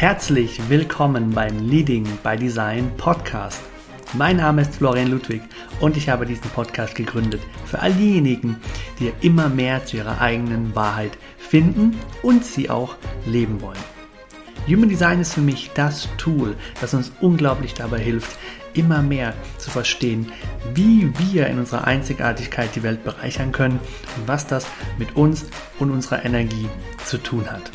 Herzlich willkommen beim Leading by Design Podcast. Mein Name ist Florian Ludwig und ich habe diesen Podcast gegründet für all diejenigen, die immer mehr zu ihrer eigenen Wahrheit finden und sie auch leben wollen. Human Design ist für mich das Tool, das uns unglaublich dabei hilft, immer mehr zu verstehen, wie wir in unserer Einzigartigkeit die Welt bereichern können und was das mit uns und unserer Energie zu tun hat.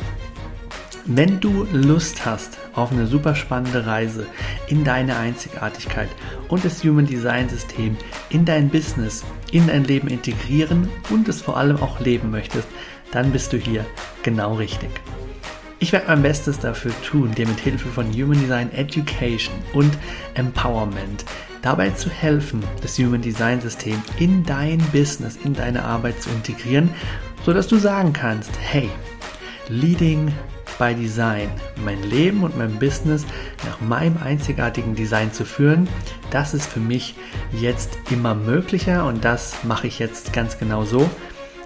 Wenn du Lust hast auf eine super spannende Reise in deine Einzigartigkeit und das Human Design System in dein Business, in dein Leben integrieren und es vor allem auch leben möchtest, dann bist du hier genau richtig. Ich werde mein Bestes dafür tun, dir mit Hilfe von Human Design Education und Empowerment dabei zu helfen, das Human Design System in dein Business, in deine Arbeit zu integrieren, sodass du sagen kannst, hey, Leading by Design, mein Leben und mein Business nach meinem einzigartigen Design zu führen, das ist für mich jetzt immer möglicher und das mache ich jetzt ganz genau so.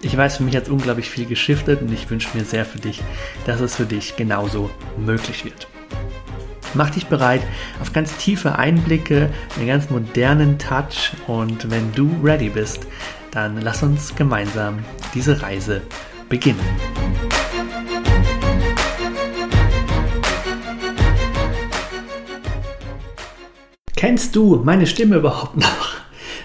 Ich weiß, für mich hat es unglaublich viel geschiftet und ich wünsche mir sehr für dich, dass es für dich genauso möglich wird. Mach dich bereit auf ganz tiefe Einblicke, einen ganz modernen Touch und wenn du ready bist, dann lass uns gemeinsam diese Reise beginnen. Kennst du meine Stimme überhaupt noch?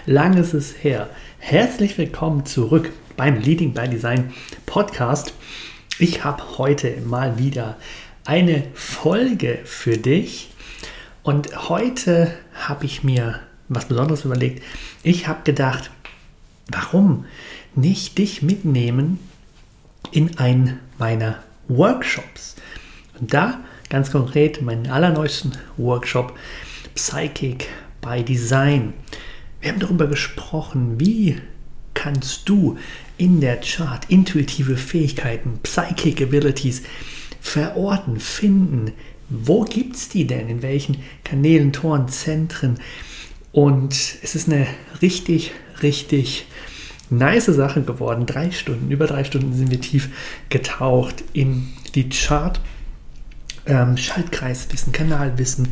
Lang ist es her. Herzlich willkommen zurück beim Leading by Design Podcast. Ich habe heute mal wieder eine Folge für dich und heute habe ich mir was Besonderes überlegt. Ich habe gedacht, warum nicht dich mitnehmen in einen meiner Workshops? Und da ganz konkret meinen allerneuesten Workshop Psychic by Design. Wir haben darüber gesprochen, wie kannst du in der Chart intuitive Fähigkeiten, Psychic Abilities verorten, finden. Wo gibt es die denn? In welchen Kanälen, Toren, Zentren? Und es ist eine richtig, richtig nice Sache geworden. Drei Stunden, über drei Stunden sind wir tief getaucht in die Chart. Ähm, Schaltkreiswissen, Kanalwissen,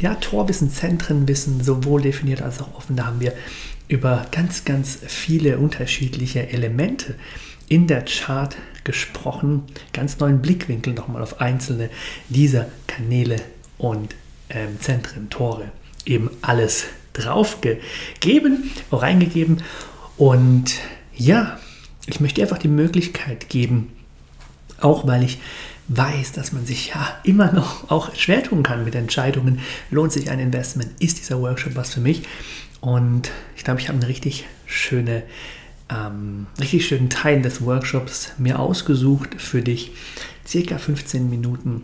ja, Torwissen, Zentrenwissen, sowohl definiert als auch offen. Da haben wir über ganz, ganz viele unterschiedliche Elemente in der Chart gesprochen. Ganz neuen Blickwinkel nochmal auf einzelne dieser Kanäle und ähm, Zentren, Tore. Eben alles draufgegeben, reingegeben. Und ja, ich möchte einfach die Möglichkeit geben, auch weil ich weiß, dass man sich ja immer noch auch schwer tun kann mit Entscheidungen. Lohnt sich ein Investment? Ist dieser Workshop was für mich? Und ich glaube, ich habe einen richtig schöne, ähm, richtig schönen Teil des Workshops mir ausgesucht für dich. Circa 15 Minuten,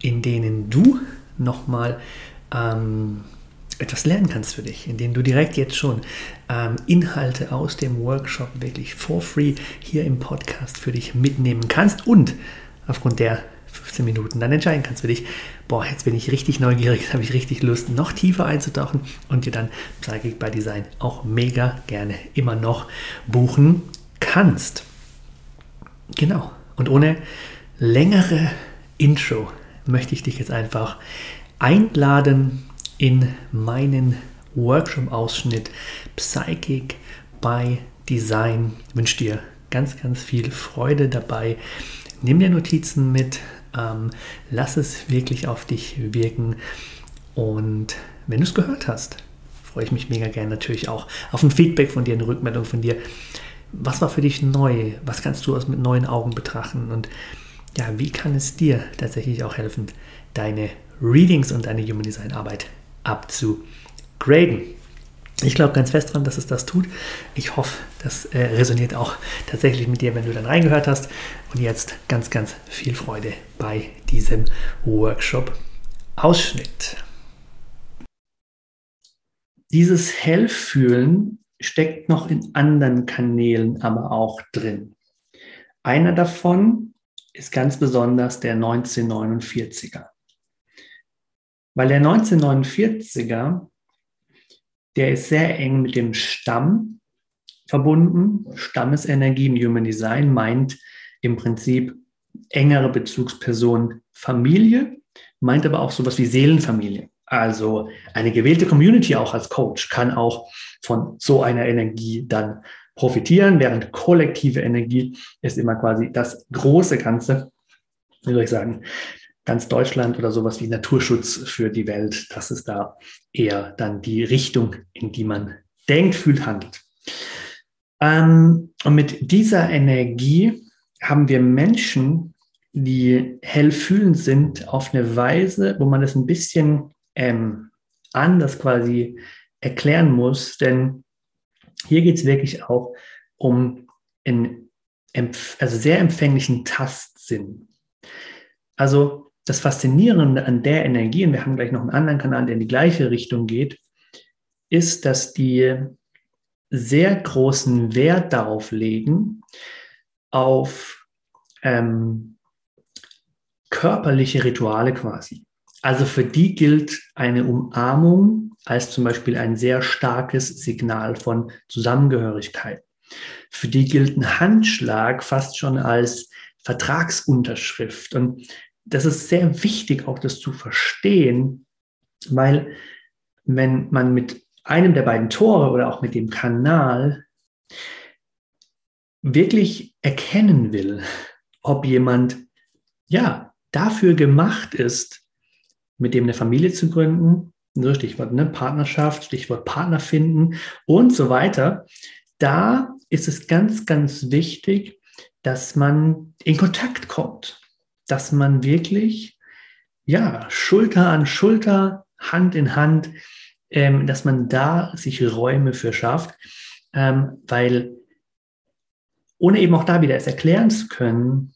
in denen du nochmal ähm, etwas lernen kannst für dich, in denen du direkt jetzt schon ähm, Inhalte aus dem Workshop wirklich for free hier im Podcast für dich mitnehmen kannst und aufgrund der 15 Minuten dann entscheiden kannst für dich, boah, jetzt bin ich richtig neugierig, jetzt habe ich richtig Lust, noch tiefer einzutauchen und dir dann Psychic by Design auch mega gerne immer noch buchen kannst. Genau. Und ohne längere Intro möchte ich dich jetzt einfach einladen in meinen Workshop-Ausschnitt Psychic by Design. Ich wünsche dir ganz, ganz viel Freude dabei nimm dir Notizen mit, ähm, lass es wirklich auf dich wirken und wenn du es gehört hast, freue ich mich mega gerne natürlich auch auf ein Feedback von dir, eine Rückmeldung von dir. Was war für dich neu? Was kannst du aus mit neuen Augen betrachten? Und ja, wie kann es dir tatsächlich auch helfen, deine Readings und deine Human Design Arbeit abzugraden? Ich glaube ganz fest daran, dass es das tut. Ich hoffe, das äh, resoniert auch tatsächlich mit dir, wenn du dann reingehört hast. Und jetzt ganz, ganz viel Freude bei diesem Workshop-Ausschnitt. Dieses Hellfühlen steckt noch in anderen Kanälen aber auch drin. Einer davon ist ganz besonders der 1949er. Weil der 1949er der ist sehr eng mit dem Stamm verbunden. Stammesenergie im Human Design meint im Prinzip engere Bezugsperson Familie, meint aber auch sowas wie Seelenfamilie. Also eine gewählte Community auch als Coach kann auch von so einer Energie dann profitieren, während kollektive Energie ist immer quasi das große Ganze, wie soll ich sagen, ganz Deutschland oder sowas wie Naturschutz für die Welt. Das ist da eher dann die Richtung, in die man denkt, fühlt, handelt. Ähm, und mit dieser Energie haben wir Menschen, die hell fühlend sind, auf eine Weise, wo man das ein bisschen ähm, anders quasi erklären muss. Denn hier geht es wirklich auch um einen also sehr empfänglichen Tastsinn. Also das Faszinierende an der Energie, und wir haben gleich noch einen anderen Kanal, der in die gleiche Richtung geht, ist, dass die sehr großen Wert darauf legen, auf ähm, körperliche Rituale quasi. Also für die gilt eine Umarmung als zum Beispiel ein sehr starkes Signal von Zusammengehörigkeit. Für die gilt ein Handschlag fast schon als Vertragsunterschrift. Und das ist sehr wichtig, auch das zu verstehen, weil wenn man mit einem der beiden Tore oder auch mit dem Kanal wirklich erkennen will, ob jemand ja dafür gemacht ist, mit dem eine Familie zu gründen, Stichwort ne, Partnerschaft, Stichwort Partner finden und so weiter, da ist es ganz, ganz wichtig, dass man in Kontakt kommt, dass man wirklich ja Schulter an Schulter, Hand in Hand ähm, dass man da sich Räume für schafft, ähm, weil ohne eben auch da wieder es erklären zu können,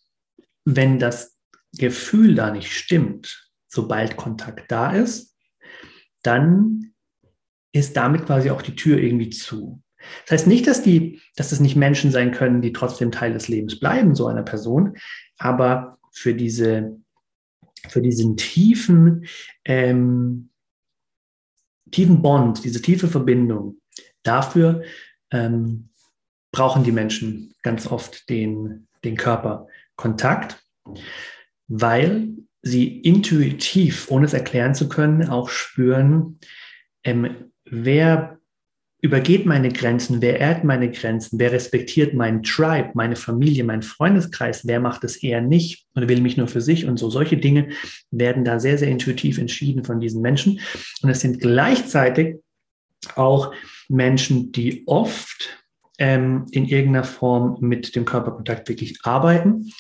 wenn das Gefühl da nicht stimmt, sobald Kontakt da ist, dann ist damit quasi auch die Tür irgendwie zu. Das heißt nicht, dass die, dass es nicht Menschen sein können, die trotzdem Teil des Lebens bleiben, so einer Person, aber für diese, für diesen tiefen ähm, tiefen Bond, diese tiefe Verbindung, dafür ähm, brauchen die Menschen ganz oft den, den Körperkontakt, weil sie intuitiv, ohne es erklären zu können, auch spüren, ähm, wer übergeht meine Grenzen, wer ehrt meine Grenzen, wer respektiert meinen Tribe, meine Familie, meinen Freundeskreis, wer macht es eher nicht und will mich nur für sich und so. Solche Dinge werden da sehr, sehr intuitiv entschieden von diesen Menschen. Und es sind gleichzeitig auch Menschen, die oft ähm, in irgendeiner Form mit dem Körperkontakt wirklich arbeiten.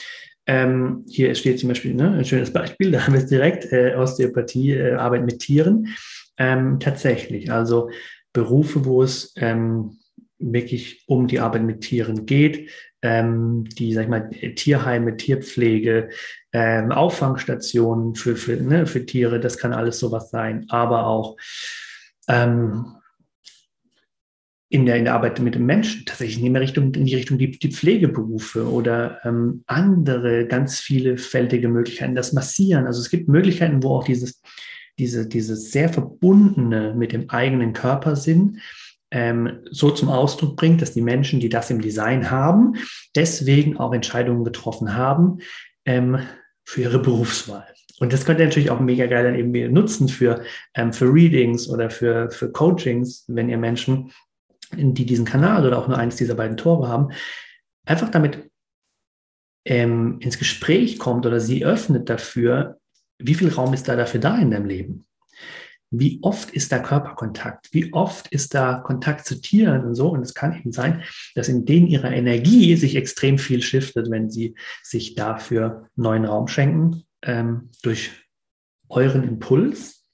Ähm, hier steht zum Beispiel ne, ein schönes Beispiel, da haben wir es direkt, äh, Osteopathie, äh, Arbeit mit Tieren. Ähm, tatsächlich, also Berufe, wo es ähm, wirklich um die Arbeit mit Tieren geht, ähm, die, sag ich mal, Tierheime, Tierpflege, ähm, Auffangstationen für, für, ne, für Tiere, das kann alles sowas sein, aber auch ähm, in, der, in der Arbeit mit dem Menschen, tatsächlich in die Richtung, in die, Richtung die, die Pflegeberufe oder ähm, andere ganz vielfältige Möglichkeiten, das Massieren. Also es gibt Möglichkeiten, wo auch dieses diese, dieses sehr verbundene mit dem eigenen Körper sind, ähm, so zum Ausdruck bringt, dass die Menschen, die das im Design haben, deswegen auch Entscheidungen getroffen haben ähm, für ihre Berufswahl. Und das könnt ihr natürlich auch mega geil dann eben nutzen für, ähm, für Readings oder für, für Coachings, wenn ihr Menschen, die diesen Kanal oder auch nur eins dieser beiden Tore haben, einfach damit ähm, ins Gespräch kommt oder sie öffnet dafür, wie viel Raum ist da dafür da in deinem Leben? Wie oft ist da Körperkontakt? Wie oft ist da Kontakt zu Tieren und so? Und es kann eben sein, dass in denen ihrer Energie sich extrem viel shiftet, wenn sie sich dafür neuen Raum schenken, ähm, durch euren Impuls,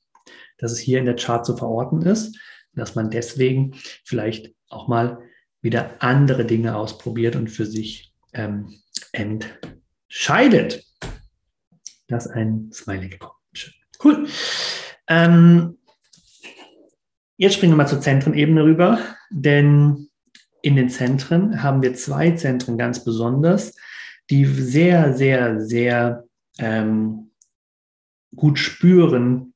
dass es hier in der Chart zu verorten ist, dass man deswegen vielleicht auch mal wieder andere Dinge ausprobiert und für sich ähm, entscheidet dass ein Smiley gekommen. Cool. Ähm, jetzt springen wir mal zur Zentrenebene rüber, denn in den Zentren haben wir zwei Zentren ganz besonders, die sehr, sehr, sehr ähm, gut spüren,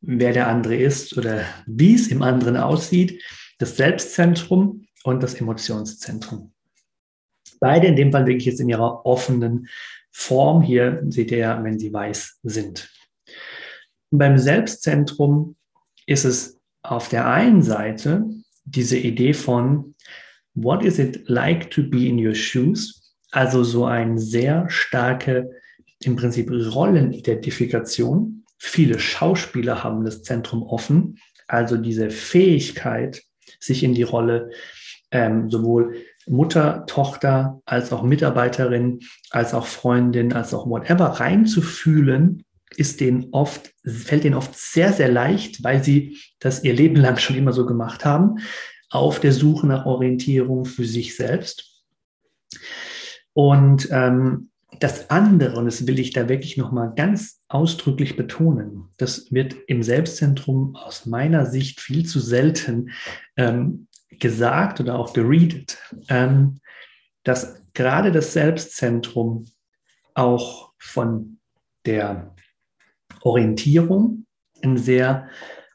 wer der andere ist oder wie es im anderen aussieht. Das Selbstzentrum und das Emotionszentrum. Beide in dem Fall wirklich jetzt in ihrer offenen Form. Hier seht ihr ja, wenn sie weiß sind. Und beim Selbstzentrum ist es auf der einen Seite diese Idee von What is it like to be in your shoes? Also so eine sehr starke, im Prinzip Rollenidentifikation. Viele Schauspieler haben das Zentrum offen, also diese Fähigkeit, sich in die Rolle ähm, sowohl Mutter, Tochter, als auch Mitarbeiterin, als auch Freundin, als auch whatever reinzufühlen, ist denen oft, fällt denen oft sehr, sehr leicht, weil sie das ihr Leben lang schon immer so gemacht haben, auf der Suche nach Orientierung für sich selbst. Und ähm, das andere, und das will ich da wirklich nochmal ganz ausdrücklich betonen, das wird im Selbstzentrum aus meiner Sicht viel zu selten ähm, gesagt oder auch geredet, ähm, dass gerade das Selbstzentrum auch von der Orientierung einen sehr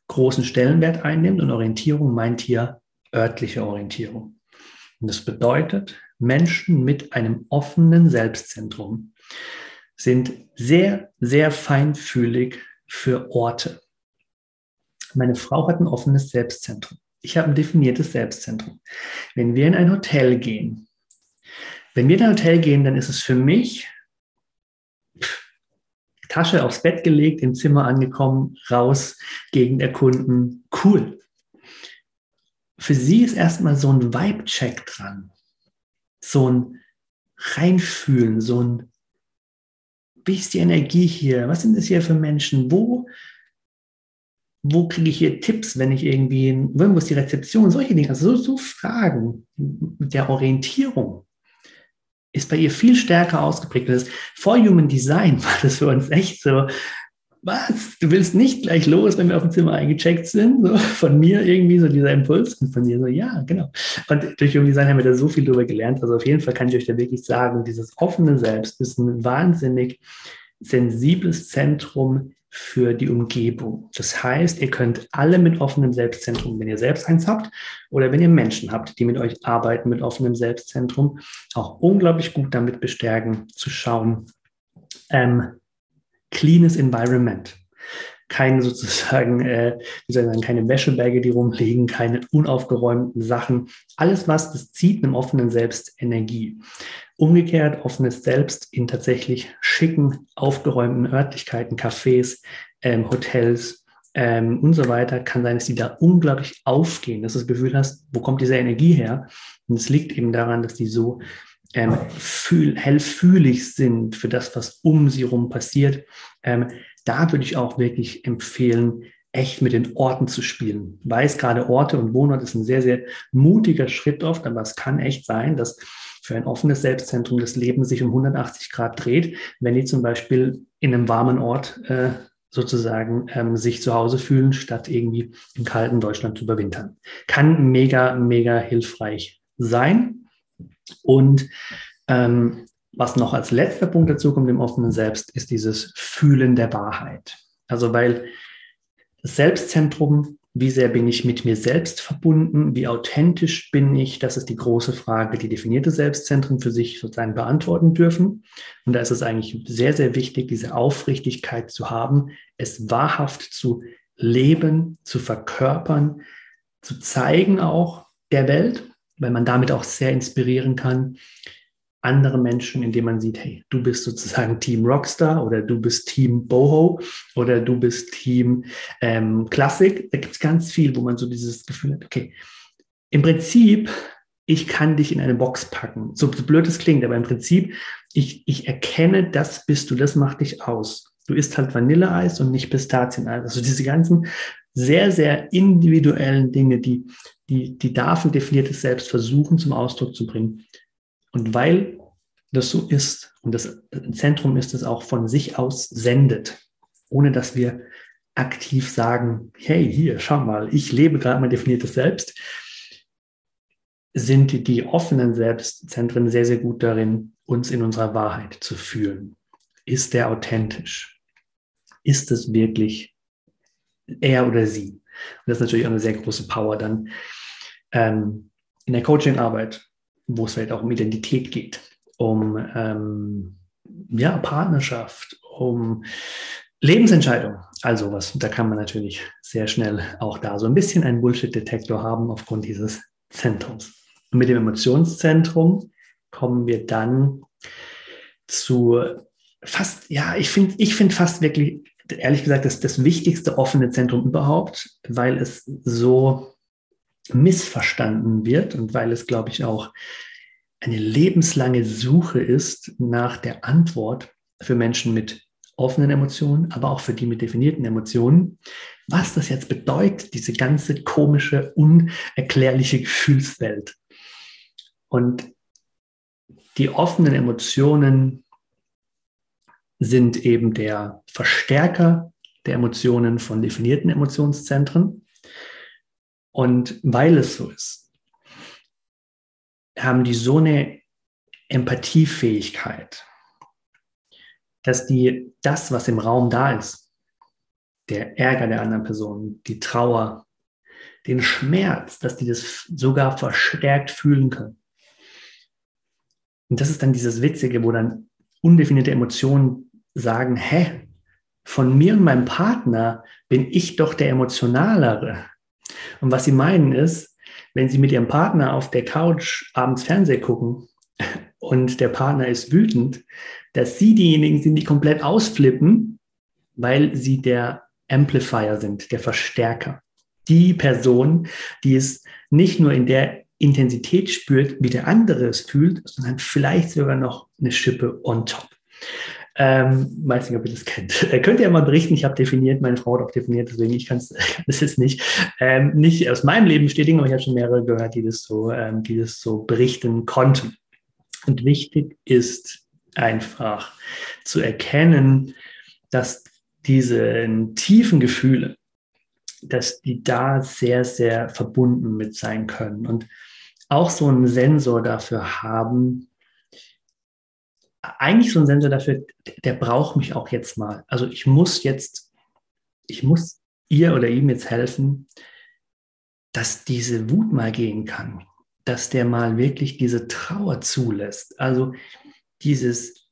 großen Stellenwert einnimmt. Und Orientierung meint hier örtliche Orientierung. Und das bedeutet, Menschen mit einem offenen Selbstzentrum sind sehr, sehr feinfühlig für Orte. Meine Frau hat ein offenes Selbstzentrum. Ich habe ein definiertes Selbstzentrum. Wenn wir in ein Hotel gehen, wenn wir in ein Hotel gehen, dann ist es für mich Tasche aufs Bett gelegt, im Zimmer angekommen, raus, Gegend erkunden, cool. Für sie ist erstmal so ein Vibe-Check dran, so ein Reinfühlen, so ein, wie ist die Energie hier? Was sind das hier für Menschen? Wo wo kriege ich hier Tipps, wenn ich irgendwie, wo ist die Rezeption, solche Dinge, also so, so Fragen der Orientierung ist bei ihr viel stärker ausgeprägt. das vor Human Design war das für uns echt so, was, du willst nicht gleich los, wenn wir auf dem Zimmer eingecheckt sind? So, von mir irgendwie so dieser Impuls und von dir so, ja, genau. Und durch Human Design haben wir da so viel drüber gelernt. Also auf jeden Fall kann ich euch da wirklich sagen, dieses offene Selbst ist ein wahnsinnig sensibles Zentrum für die Umgebung. Das heißt, ihr könnt alle mit offenem Selbstzentrum, wenn ihr selbst eins habt oder wenn ihr Menschen habt, die mit euch arbeiten mit offenem Selbstzentrum, auch unglaublich gut damit bestärken, zu schauen, ähm, cleanes Environment keine sozusagen, äh, wie soll ich sagen, keine Wäscheberge, die rumliegen, keine unaufgeräumten Sachen. Alles, was das zieht einem offenen Selbst Energie. Umgekehrt, offenes Selbst in tatsächlich schicken, aufgeräumten Örtlichkeiten, Cafés, ähm, Hotels ähm, und so weiter, kann sein, dass die da unglaublich aufgehen, dass du das Gefühl hast, wo kommt diese Energie her? Und es liegt eben daran, dass die so ähm, fühl, hellfühlig sind für das, was um sie herum passiert. Ähm, da würde ich auch wirklich empfehlen, echt mit den Orten zu spielen. Weiß gerade Orte und Wohnort ist ein sehr, sehr mutiger Schritt oft, aber es kann echt sein, dass für ein offenes Selbstzentrum das Leben sich um 180 Grad dreht, wenn die zum Beispiel in einem warmen Ort äh, sozusagen ähm, sich zu Hause fühlen, statt irgendwie im kalten Deutschland zu überwintern. Kann mega, mega hilfreich sein. Und ähm, was noch als letzter Punkt dazu kommt im offenen Selbst, ist dieses Fühlen der Wahrheit. Also weil das Selbstzentrum, wie sehr bin ich mit mir selbst verbunden, wie authentisch bin ich, das ist die große Frage, die definierte Selbstzentren für sich sozusagen beantworten dürfen. Und da ist es eigentlich sehr, sehr wichtig, diese Aufrichtigkeit zu haben, es wahrhaft zu leben, zu verkörpern, zu zeigen auch der Welt, weil man damit auch sehr inspirieren kann, andere Menschen, indem man sieht, hey, du bist sozusagen Team Rockstar oder du bist Team Boho oder du bist Team ähm, Klassik. Da gibt es ganz viel, wo man so dieses Gefühl hat, okay, im Prinzip, ich kann dich in eine Box packen. So blöd es klingt, aber im Prinzip, ich, ich erkenne, das bist du, das macht dich aus. Du isst halt Vanilleeis und nicht Pistazieneis. Also diese ganzen sehr, sehr individuellen Dinge, die, die, die darf ein definiertes Selbst versuchen zum Ausdruck zu bringen. Und weil das so ist und das Zentrum ist es auch von sich aus sendet, ohne dass wir aktiv sagen, hey, hier, schau mal, ich lebe gerade mein definiertes Selbst, sind die offenen Selbstzentren sehr, sehr gut darin, uns in unserer Wahrheit zu fühlen. Ist der authentisch? Ist es wirklich er oder sie? Und das ist natürlich auch eine sehr große Power dann, ähm, in der Coachingarbeit, wo es vielleicht auch um Identität geht, um ähm, ja, Partnerschaft, um Lebensentscheidung, also was, da kann man natürlich sehr schnell auch da so ein bisschen einen Bullshit-Detektor haben aufgrund dieses Zentrums. Und mit dem Emotionszentrum kommen wir dann zu fast, ja, ich finde ich finde fast wirklich, ehrlich gesagt, das, das wichtigste offene Zentrum überhaupt, weil es so missverstanden wird und weil es, glaube ich, auch eine lebenslange Suche ist nach der Antwort für Menschen mit offenen Emotionen, aber auch für die mit definierten Emotionen, was das jetzt bedeutet, diese ganze komische, unerklärliche Gefühlswelt. Und die offenen Emotionen sind eben der Verstärker der Emotionen von definierten Emotionszentren. Und weil es so ist, haben die so eine Empathiefähigkeit, dass die das, was im Raum da ist, der Ärger der anderen Person, die Trauer, den Schmerz, dass die das sogar verstärkt fühlen können. Und das ist dann dieses Witzige, wo dann undefinierte Emotionen sagen, hä, von mir und meinem Partner bin ich doch der Emotionalere. Und was sie meinen ist, wenn sie mit ihrem Partner auf der Couch abends Fernsehen gucken und der Partner ist wütend, dass sie diejenigen sind, die komplett ausflippen, weil sie der Amplifier sind, der Verstärker. Die Person, die es nicht nur in der Intensität spürt, wie der andere es fühlt, sondern vielleicht sogar noch eine Schippe on top. Ähm, weiß nicht, ob ihr das kennt. Äh, könnt ihr mal berichten, ich habe definiert, meine Frau hat auch definiert, deswegen ich kann es ist nicht, ähm, nicht aus meinem Leben bestätigen, aber ich habe schon mehrere gehört, die das so, ähm, die das so berichten konnten. Und wichtig ist einfach zu erkennen, dass diese tiefen Gefühle, dass die da sehr, sehr verbunden mit sein können und auch so einen Sensor dafür haben, eigentlich so ein Sensor dafür, der braucht mich auch jetzt mal. Also ich muss jetzt, ich muss ihr oder ihm jetzt helfen, dass diese Wut mal gehen kann, dass der mal wirklich diese Trauer zulässt. Also dieses,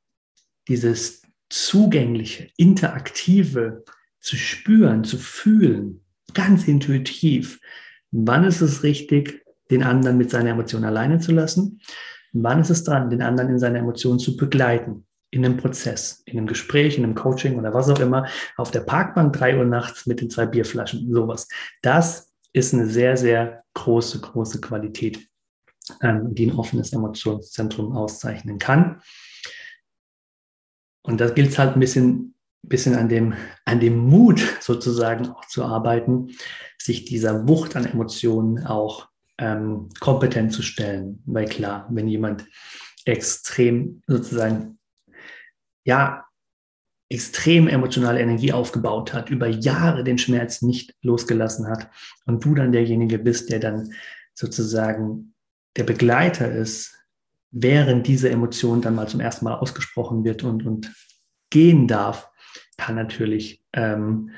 dieses zugängliche, interaktive zu spüren, zu fühlen, ganz intuitiv. Wann ist es richtig, den anderen mit seiner Emotion alleine zu lassen? Wann ist es dran, den anderen in seiner Emotion zu begleiten? In einem Prozess, in einem Gespräch, in einem Coaching oder was auch immer, auf der Parkbank drei Uhr nachts mit den zwei Bierflaschen, sowas. Das ist eine sehr, sehr große, große Qualität, ähm, die ein offenes Emotionszentrum auszeichnen kann. Und da gilt es halt ein bisschen, bisschen an, dem, an dem Mut sozusagen auch zu arbeiten, sich dieser Wucht an Emotionen auch ähm, kompetent zu stellen. Weil klar, wenn jemand extrem sozusagen, ja, extrem emotionale Energie aufgebaut hat, über Jahre den Schmerz nicht losgelassen hat und du dann derjenige bist, der dann sozusagen der Begleiter ist, während diese Emotion dann mal zum ersten Mal ausgesprochen wird und, und gehen darf, kann natürlich ähm,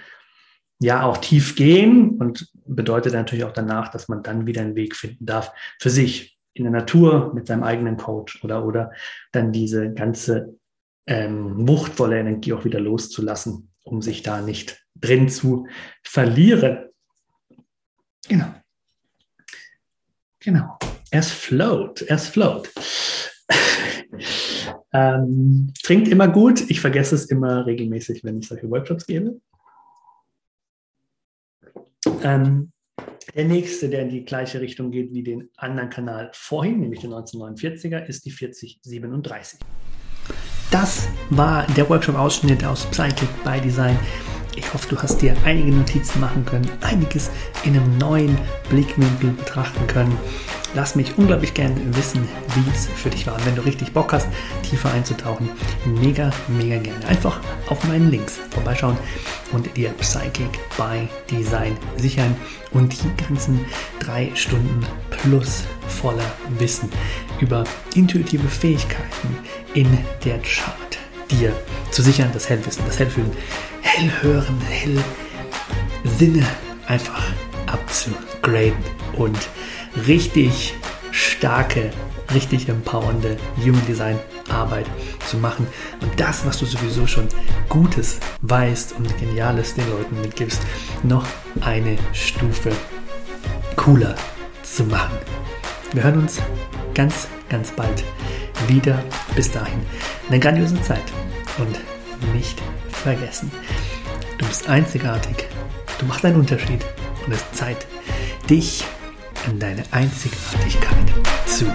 ja auch tief gehen und bedeutet natürlich auch danach, dass man dann wieder einen Weg finden darf für sich in der Natur mit seinem eigenen Coach oder, oder dann diese ganze ähm, wuchtvolle Energie auch wieder loszulassen, um sich da nicht drin zu verlieren. Genau. Genau. Es float, es float. ähm, trinkt immer gut. Ich vergesse es immer regelmäßig, wenn ich solche Workshops gebe. Ähm, der nächste, der in die gleiche Richtung geht wie den anderen Kanal vorhin, nämlich den 1949er, ist die 4037. Das war der Workshop-Ausschnitt aus Psychic by Design. Ich hoffe, du hast dir einige Notizen machen können, einiges in einem neuen Blickwinkel betrachten können. Lass mich unglaublich gerne wissen, wie es für dich war. Und wenn du richtig Bock hast, tiefer einzutauchen, mega, mega gerne. Einfach auf meinen Links vorbeischauen und dir Psychic by Design sichern und die ganzen drei Stunden plus voller Wissen über intuitive Fähigkeiten in der Chart dir zu sichern, das Hellwissen, das Hellfühlen, Hellhören, Hellsinne einfach abzugraden und richtig starke, richtig empowernde Human Design Arbeit zu machen und das, was du sowieso schon Gutes weißt und Geniales den Leuten mitgibst, noch eine Stufe cooler zu machen. Wir hören uns ganz, ganz bald wieder. Bis dahin eine grandiose Zeit und nicht vergessen, du bist einzigartig, du machst einen Unterschied und es ist Zeit, dich an deine Einzigartigkeit zu.